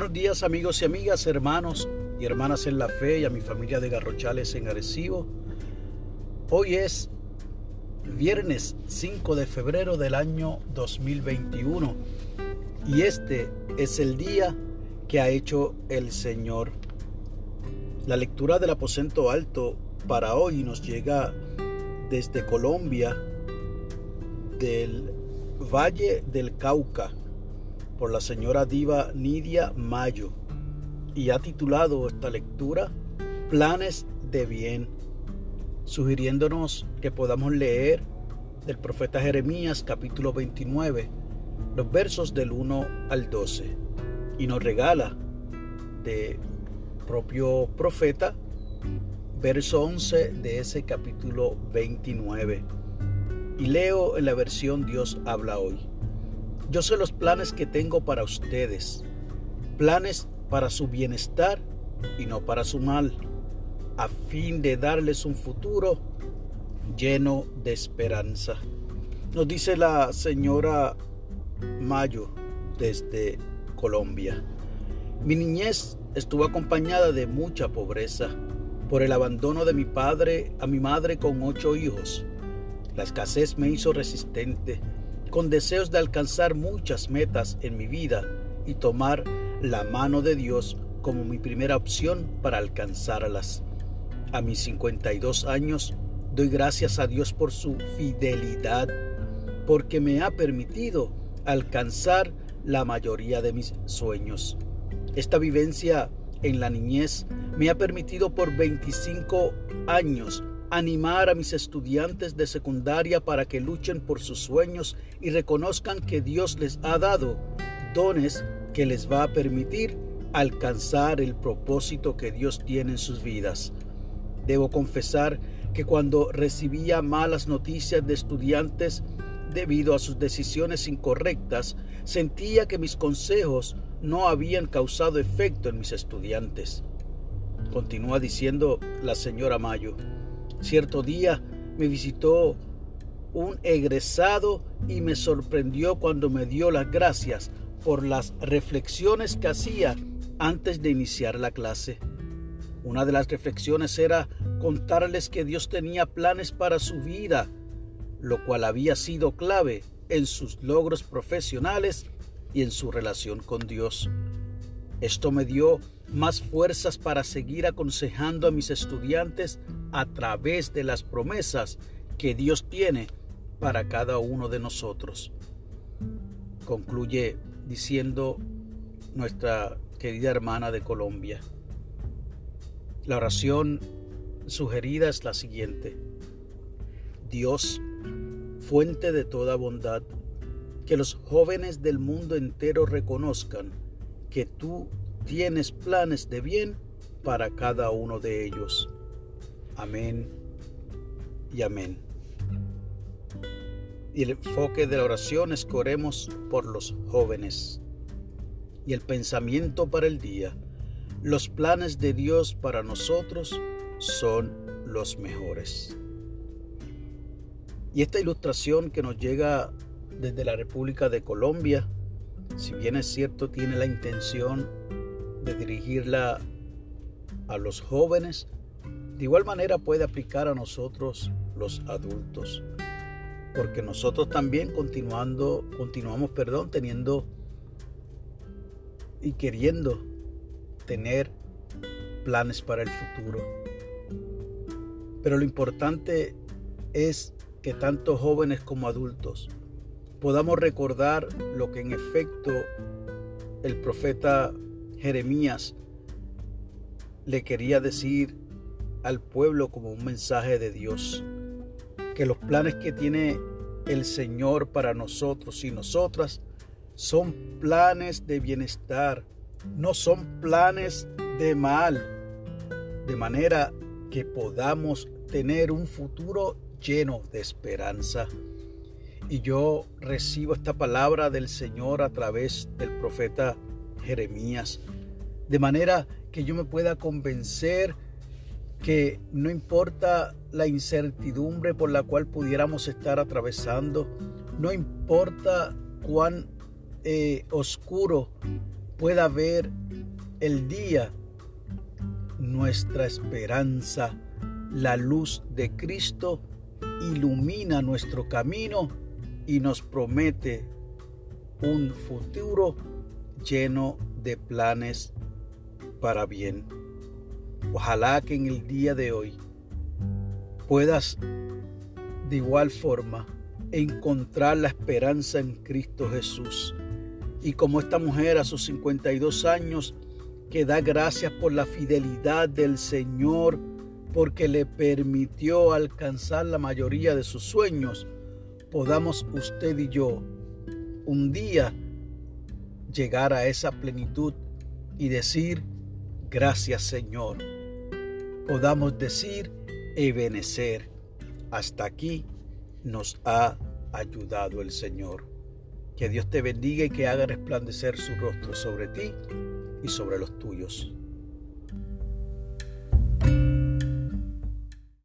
buenos días amigos y amigas, hermanos y hermanas en la fe y a mi familia de Garrochales en Arecibo. Hoy es viernes 5 de febrero del año 2021 y este es el día que ha hecho el Señor. La lectura del aposento alto para hoy nos llega desde Colombia, del Valle del Cauca por la señora diva Nidia Mayo y ha titulado esta lectura Planes de Bien, sugiriéndonos que podamos leer del profeta Jeremías capítulo 29, los versos del 1 al 12, y nos regala de propio profeta verso 11 de ese capítulo 29. Y leo en la versión Dios habla hoy. Yo sé los planes que tengo para ustedes, planes para su bienestar y no para su mal, a fin de darles un futuro lleno de esperanza. Nos dice la señora Mayo desde Colombia. Mi niñez estuvo acompañada de mucha pobreza por el abandono de mi padre a mi madre con ocho hijos. La escasez me hizo resistente con deseos de alcanzar muchas metas en mi vida y tomar la mano de Dios como mi primera opción para alcanzarlas. A mis 52 años doy gracias a Dios por su fidelidad, porque me ha permitido alcanzar la mayoría de mis sueños. Esta vivencia en la niñez me ha permitido por 25 años animar a mis estudiantes de secundaria para que luchen por sus sueños y reconozcan que Dios les ha dado dones que les va a permitir alcanzar el propósito que Dios tiene en sus vidas. Debo confesar que cuando recibía malas noticias de estudiantes debido a sus decisiones incorrectas, sentía que mis consejos no habían causado efecto en mis estudiantes. Continúa diciendo la señora Mayo. Cierto día me visitó un egresado y me sorprendió cuando me dio las gracias por las reflexiones que hacía antes de iniciar la clase. Una de las reflexiones era contarles que Dios tenía planes para su vida, lo cual había sido clave en sus logros profesionales y en su relación con Dios. Esto me dio más fuerzas para seguir aconsejando a mis estudiantes a través de las promesas que Dios tiene para cada uno de nosotros. Concluye diciendo nuestra querida hermana de Colombia. La oración sugerida es la siguiente. Dios, fuente de toda bondad, que los jóvenes del mundo entero reconozcan que tú tienes planes de bien para cada uno de ellos. Amén y amén. Y el enfoque de la oración es que oremos por los jóvenes. Y el pensamiento para el día, los planes de Dios para nosotros son los mejores. Y esta ilustración que nos llega desde la República de Colombia, si bien es cierto, tiene la intención de dirigirla a los jóvenes, de igual manera puede aplicar a nosotros los adultos, porque nosotros también continuando, continuamos, perdón, teniendo y queriendo tener planes para el futuro. Pero lo importante es que tanto jóvenes como adultos podamos recordar lo que en efecto el profeta Jeremías le quería decir al pueblo como un mensaje de Dios. Que los planes que tiene el Señor para nosotros y nosotras son planes de bienestar, no son planes de mal, de manera que podamos tener un futuro lleno de esperanza. Y yo recibo esta palabra del Señor a través del profeta Jeremías, de manera que yo me pueda convencer que no importa la incertidumbre por la cual pudiéramos estar atravesando, no importa cuán eh, oscuro pueda ver el día, nuestra esperanza, la luz de Cristo ilumina nuestro camino y nos promete un futuro lleno de planes para bien. Ojalá que en el día de hoy puedas de igual forma encontrar la esperanza en Cristo Jesús. Y como esta mujer a sus 52 años, que da gracias por la fidelidad del Señor, porque le permitió alcanzar la mayoría de sus sueños, podamos usted y yo un día llegar a esa plenitud y decir, gracias Señor. Podamos decir, Ebenecer, hasta aquí nos ha ayudado el Señor. Que Dios te bendiga y que haga resplandecer su rostro sobre ti y sobre los tuyos.